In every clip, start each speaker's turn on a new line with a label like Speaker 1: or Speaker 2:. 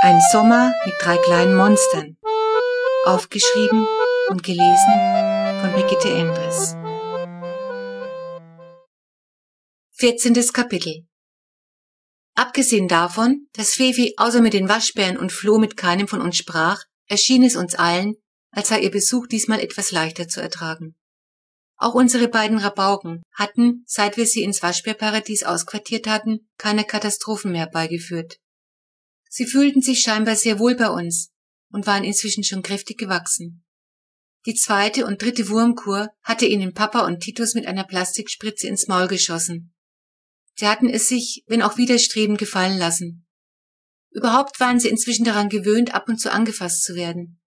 Speaker 1: Ein Sommer mit drei kleinen Monstern. Aufgeschrieben und gelesen von Brigitte Endres. 14. Kapitel Abgesehen davon, dass Fefi außer mit den Waschbären und Flo mit keinem von uns sprach, erschien es uns allen, als sei ihr Besuch diesmal etwas leichter zu ertragen. Auch unsere beiden Rabauken hatten, seit wir sie ins Waschbärparadies ausquartiert hatten, keine Katastrophen mehr beigeführt. Sie fühlten sich scheinbar sehr wohl bei uns und waren inzwischen schon kräftig gewachsen. Die zweite und dritte Wurmkur hatte ihnen Papa und Titus mit einer Plastikspritze ins Maul geschossen. Sie hatten es sich, wenn auch widerstrebend, gefallen lassen. Überhaupt waren sie inzwischen daran gewöhnt, ab und zu angefasst zu werden.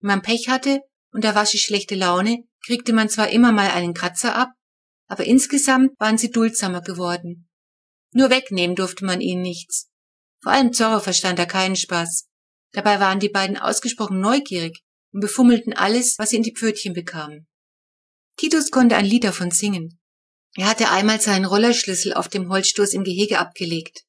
Speaker 1: Wenn man Pech hatte und da war sie schlechte Laune, kriegte man zwar immer mal einen Kratzer ab, aber insgesamt waren sie duldsamer geworden. Nur wegnehmen durfte man ihnen nichts. Vor allem Zorro verstand da keinen Spaß. Dabei waren die beiden ausgesprochen neugierig und befummelten alles, was sie in die Pfötchen bekamen. Titus konnte ein Lied davon singen. Er hatte einmal seinen Rollerschlüssel auf dem Holzstoß im Gehege abgelegt.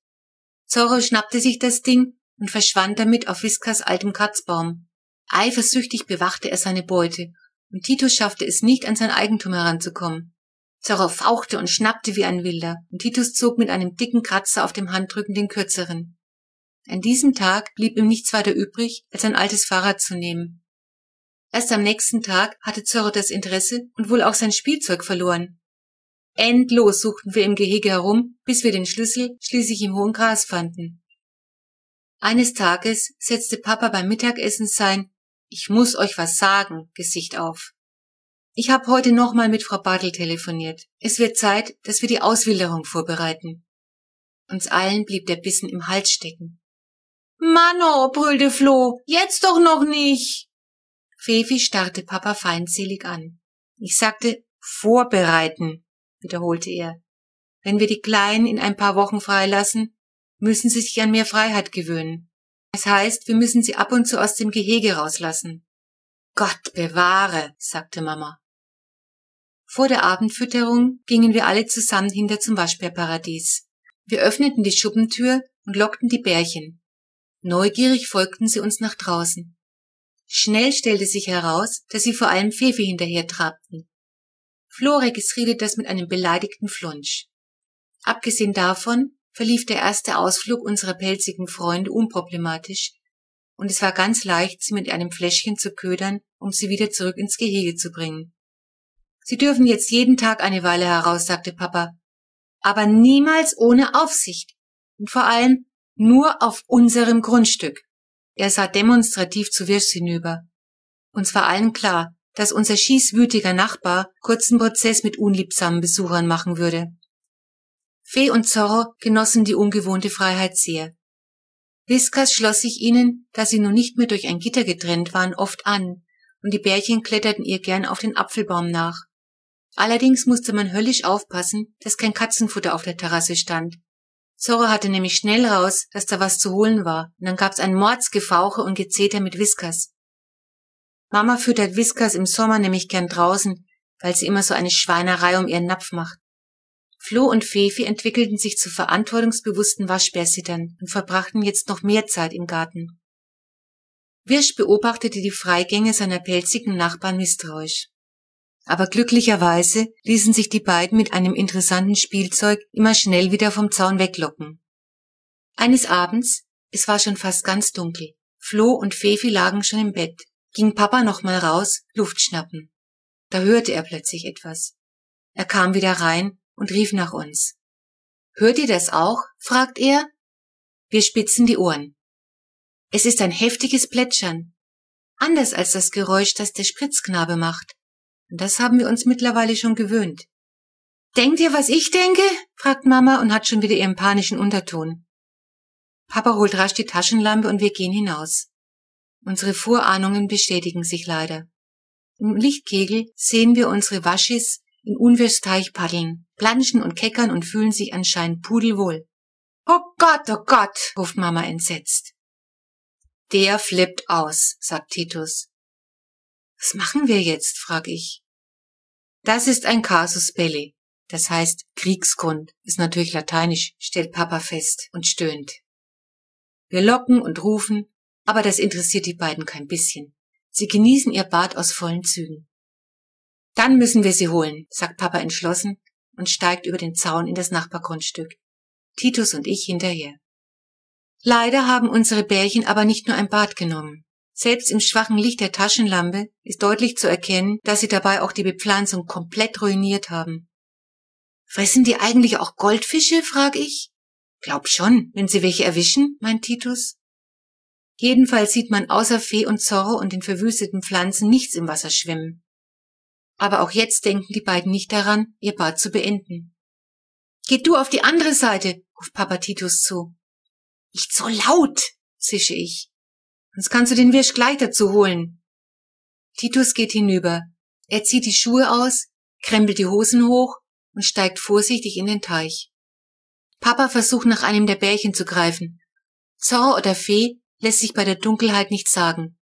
Speaker 1: Zorro schnappte sich das Ding und verschwand damit auf Whiskas altem Kratzbaum. Eifersüchtig bewachte er seine Beute, und Titus schaffte es nicht, an sein Eigentum heranzukommen. Zorro fauchte und schnappte wie ein Wilder, und Titus zog mit einem dicken Kratzer auf dem Handrücken den kürzeren. An diesem Tag blieb ihm nichts weiter übrig, als ein altes Fahrrad zu nehmen. Erst am nächsten Tag hatte Zorro das Interesse und wohl auch sein Spielzeug verloren. Endlos suchten wir im Gehege herum, bis wir den Schlüssel schließlich im hohen Gras fanden. Eines Tages setzte Papa beim Mittagessen sein Ich muss euch was sagen Gesicht auf. Ich habe heute nochmal mit Frau Bartel telefoniert. Es wird Zeit, dass wir die Auswilderung vorbereiten. Uns allen blieb der Bissen im Hals stecken. Manno, brüllte Flo, jetzt doch noch nicht. Fefi starrte Papa feindselig an. Ich sagte, vorbereiten, wiederholte er. Wenn wir die Kleinen in ein paar Wochen freilassen, müssen sie sich an mehr Freiheit gewöhnen. Das heißt, wir müssen sie ab und zu aus dem Gehege rauslassen. Gott bewahre, sagte Mama. Vor der Abendfütterung gingen wir alle zusammen hinter zum Waschbärparadies. Wir öffneten die Schuppentür und lockten die Bärchen. Neugierig folgten sie uns nach draußen. Schnell stellte sich heraus, dass sie vor allem Fefe hinterher trabten. Flo registrierte das mit einem beleidigten Flunsch. Abgesehen davon verlief der erste Ausflug unserer pelzigen Freunde unproblematisch, und es war ganz leicht, sie mit einem Fläschchen zu ködern, um sie wieder zurück ins Gehege zu bringen. Sie dürfen jetzt jeden Tag eine Weile heraus, sagte Papa, aber niemals ohne Aufsicht. Und vor allem nur auf unserem Grundstück. Er sah demonstrativ zu Wirsch hinüber. Uns war allen klar, dass unser schießwütiger Nachbar kurzen Prozess mit unliebsamen Besuchern machen würde. Fee und Zorro genossen die ungewohnte Freiheit sehr. Whiskas schloss sich ihnen, da sie nun nicht mehr durch ein Gitter getrennt waren, oft an, und die Bärchen kletterten ihr gern auf den Apfelbaum nach. Allerdings musste man höllisch aufpassen, dass kein Katzenfutter auf der Terrasse stand, Zorro hatte nämlich schnell raus, dass da was zu holen war, und dann gab's ein Mordsgefauche und Gezeter mit Whiskers. Mama füttert Whiskers im Sommer nämlich gern draußen, weil sie immer so eine Schweinerei um ihren Napf macht. Flo und Fefi entwickelten sich zu verantwortungsbewussten Waschbärsittern und verbrachten jetzt noch mehr Zeit im Garten. Wirsch beobachtete die Freigänge seiner pelzigen Nachbarn misstrauisch aber glücklicherweise ließen sich die beiden mit einem interessanten Spielzeug immer schnell wieder vom Zaun weglocken. Eines Abends, es war schon fast ganz dunkel, Flo und Fefi lagen schon im Bett, ging Papa noch mal raus, Luft schnappen. Da hörte er plötzlich etwas. Er kam wieder rein und rief nach uns. Hört ihr das auch? fragt er. Wir spitzen die Ohren. Es ist ein heftiges Plätschern. Anders als das Geräusch, das der Spritzknabe macht. Das haben wir uns mittlerweile schon gewöhnt. Denkt ihr, was ich denke? fragt Mama und hat schon wieder ihren panischen Unterton. Papa holt rasch die Taschenlampe und wir gehen hinaus. Unsere Vorahnungen bestätigen sich leider. Im Lichtkegel sehen wir unsere Waschis in Unwirsteich paddeln, planschen und keckern und fühlen sich anscheinend pudelwohl. Oh Gott, oh Gott, ruft Mama entsetzt. Der flippt aus, sagt Titus. Was machen wir jetzt? frag ich. Das ist ein Casus Belli. Das heißt Kriegsgrund. Ist natürlich lateinisch, stellt Papa fest und stöhnt. Wir locken und rufen, aber das interessiert die beiden kein bisschen. Sie genießen ihr Bad aus vollen Zügen. Dann müssen wir sie holen, sagt Papa entschlossen und steigt über den Zaun in das Nachbargrundstück. Titus und ich hinterher. Leider haben unsere Bärchen aber nicht nur ein Bad genommen. Selbst im schwachen Licht der Taschenlampe ist deutlich zu erkennen, dass sie dabei auch die Bepflanzung komplett ruiniert haben. Fressen die eigentlich auch Goldfische, frag ich. Glaub schon, wenn sie welche erwischen, meint Titus. Jedenfalls sieht man außer Fee und Zorro und den verwüsteten Pflanzen nichts im Wasser schwimmen. Aber auch jetzt denken die beiden nicht daran, ihr Bad zu beenden. Geh du auf die andere Seite, ruft Papa Titus zu. Nicht so laut, zische ich. Sonst kannst du den Wirsch gleich dazu holen. Titus geht hinüber. Er zieht die Schuhe aus, krempelt die Hosen hoch und steigt vorsichtig in den Teich. Papa versucht nach einem der Bärchen zu greifen. Zorro oder Fee lässt sich bei der Dunkelheit nicht sagen.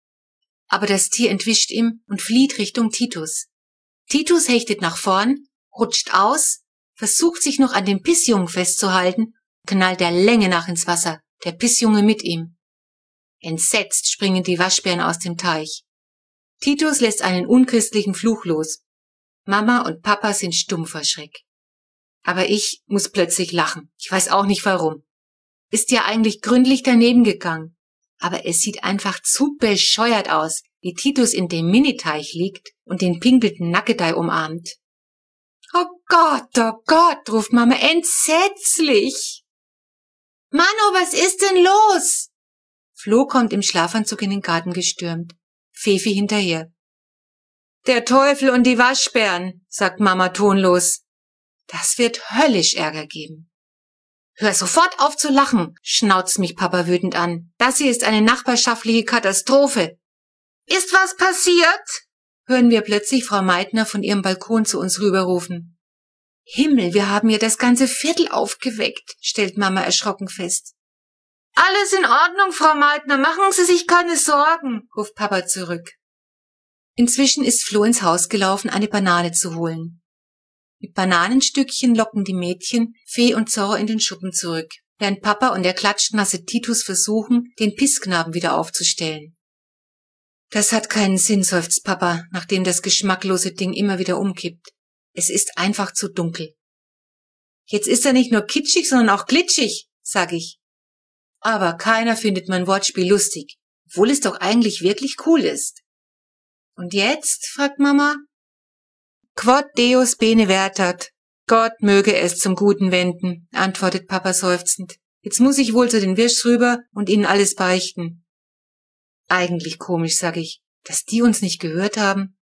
Speaker 1: Aber das Tier entwischt ihm und flieht Richtung Titus. Titus hechtet nach vorn, rutscht aus, versucht sich noch an dem Pissjungen festzuhalten, knallt der Länge nach ins Wasser, der Pissjunge mit ihm. Entsetzt springen die Waschbären aus dem Teich. Titus lässt einen unchristlichen Fluch los. Mama und Papa sind stumm vor Schreck. Aber ich muss plötzlich lachen. Ich weiß auch nicht warum. Ist ja eigentlich gründlich daneben gegangen aber es sieht einfach zu bescheuert aus, wie Titus in dem Miniteich liegt und den pinkelten Nackedei umarmt. Oh Gott, oh Gott, ruft Mama entsetzlich. Mano, was ist denn los? Flo kommt im Schlafanzug in den Garten gestürmt. Fefi hinterher. Der Teufel und die Waschbären, sagt Mama tonlos. Das wird höllisch Ärger geben. Hör sofort auf zu lachen, schnauzt mich Papa wütend an. Das hier ist eine nachbarschaftliche Katastrophe. Ist was passiert? hören wir plötzlich Frau Meitner von ihrem Balkon zu uns rüberrufen. Himmel, wir haben ja das ganze Viertel aufgeweckt, stellt Mama erschrocken fest. Alles in Ordnung, Frau Meitner, machen Sie sich keine Sorgen, ruft Papa zurück. Inzwischen ist Flo ins Haus gelaufen, eine Banane zu holen. Mit Bananenstückchen locken die Mädchen Fee und Zorro in den Schuppen zurück, während Papa und der klatschnasse Titus versuchen, den Pissknaben wieder aufzustellen. Das hat keinen Sinn, seufzt Papa, nachdem das geschmacklose Ding immer wieder umkippt. Es ist einfach zu dunkel. Jetzt ist er nicht nur kitschig, sondern auch glitschig, sag ich. Aber keiner findet mein Wortspiel lustig, obwohl es doch eigentlich wirklich cool ist. Und jetzt? fragt Mama. Quod Deus bene vertat. Gott möge es zum Guten wenden, antwortet Papa seufzend. Jetzt muss ich wohl zu den Wirschs rüber und ihnen alles beichten. Eigentlich komisch, sag ich, dass die uns nicht gehört haben.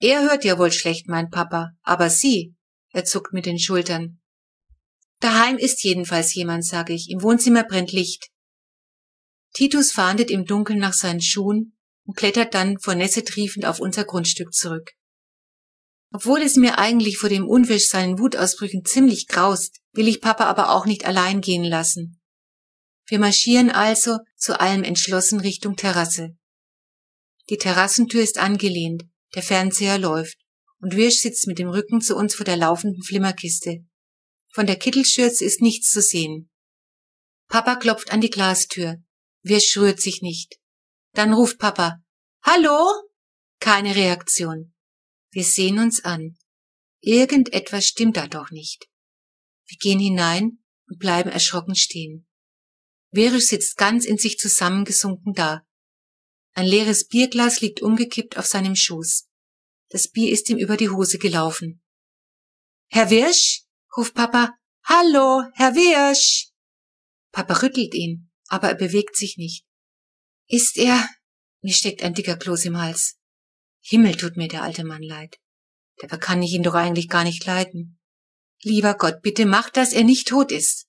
Speaker 1: Er hört ja wohl schlecht, mein Papa, aber sie, er zuckt mit den Schultern. Daheim ist jedenfalls jemand, sag ich, im Wohnzimmer brennt Licht. Titus fahndet im Dunkeln nach seinen Schuhen und klettert dann vor Nässe triefend auf unser Grundstück zurück. Obwohl es mir eigentlich vor dem Unwisch seinen Wutausbrüchen ziemlich graust, will ich Papa aber auch nicht allein gehen lassen. Wir marschieren also zu allem entschlossen Richtung Terrasse. Die Terrassentür ist angelehnt, der Fernseher läuft und Wirsch sitzt mit dem Rücken zu uns vor der laufenden Flimmerkiste. Von der Kittelschürze ist nichts zu sehen. Papa klopft an die Glastür. Wirsch rührt sich nicht. Dann ruft Papa, Hallo? Keine Reaktion. Wir sehen uns an. Irgendetwas stimmt da doch nicht. Wir gehen hinein und bleiben erschrocken stehen. Verisch sitzt ganz in sich zusammengesunken da. Ein leeres Bierglas liegt umgekippt auf seinem Schoß. Das Bier ist ihm über die Hose gelaufen. Herr Wirsch? Ruft Papa. Hallo, Herr Wirsch! Papa rüttelt ihn, aber er bewegt sich nicht. Ist er? Mir steckt ein dicker Kloß im Hals. Himmel tut mir der alte Mann leid. Dabei kann ich ihn doch eigentlich gar nicht leiden. Lieber Gott, bitte mach, dass er nicht tot ist.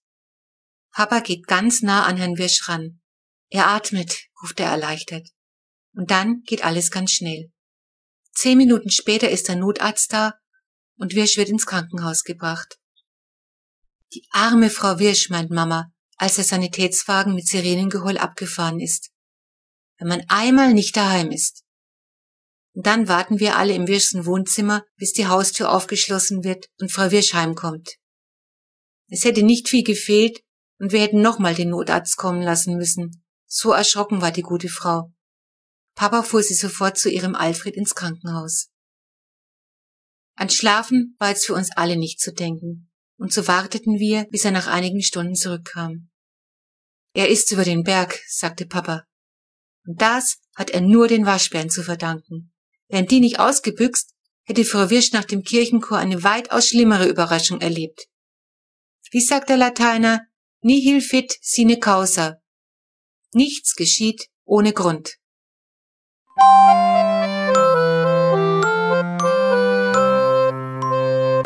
Speaker 1: Papa geht ganz nah an Herrn Wirsch ran. Er atmet, ruft er erleichtert. Und dann geht alles ganz schnell. Zehn Minuten später ist der Notarzt da und Wirsch wird ins Krankenhaus gebracht. Die arme Frau Wirsch, meint Mama, als der Sanitätswagen mit Sirenengeheul abgefahren ist. Wenn man einmal nicht daheim ist. Und dann warten wir alle im Wirschsen Wohnzimmer, bis die Haustür aufgeschlossen wird und Frau Wirsch heimkommt. Es hätte nicht viel gefehlt, und wir hätten nochmal den Notarzt kommen lassen müssen. So erschrocken war die gute Frau. Papa fuhr sie sofort zu ihrem Alfred ins Krankenhaus. An Schlafen war jetzt für uns alle nicht zu denken, und so warteten wir, bis er nach einigen Stunden zurückkam. Er ist über den Berg, sagte Papa. Und das hat er nur den Waschbären zu verdanken. Wären die nicht ausgebüxt, hätte Frau Wirsch nach dem Kirchenchor eine weitaus schlimmere Überraschung erlebt. Wie sagt der Lateiner? Nihil fit sine causa. Nichts geschieht ohne Grund.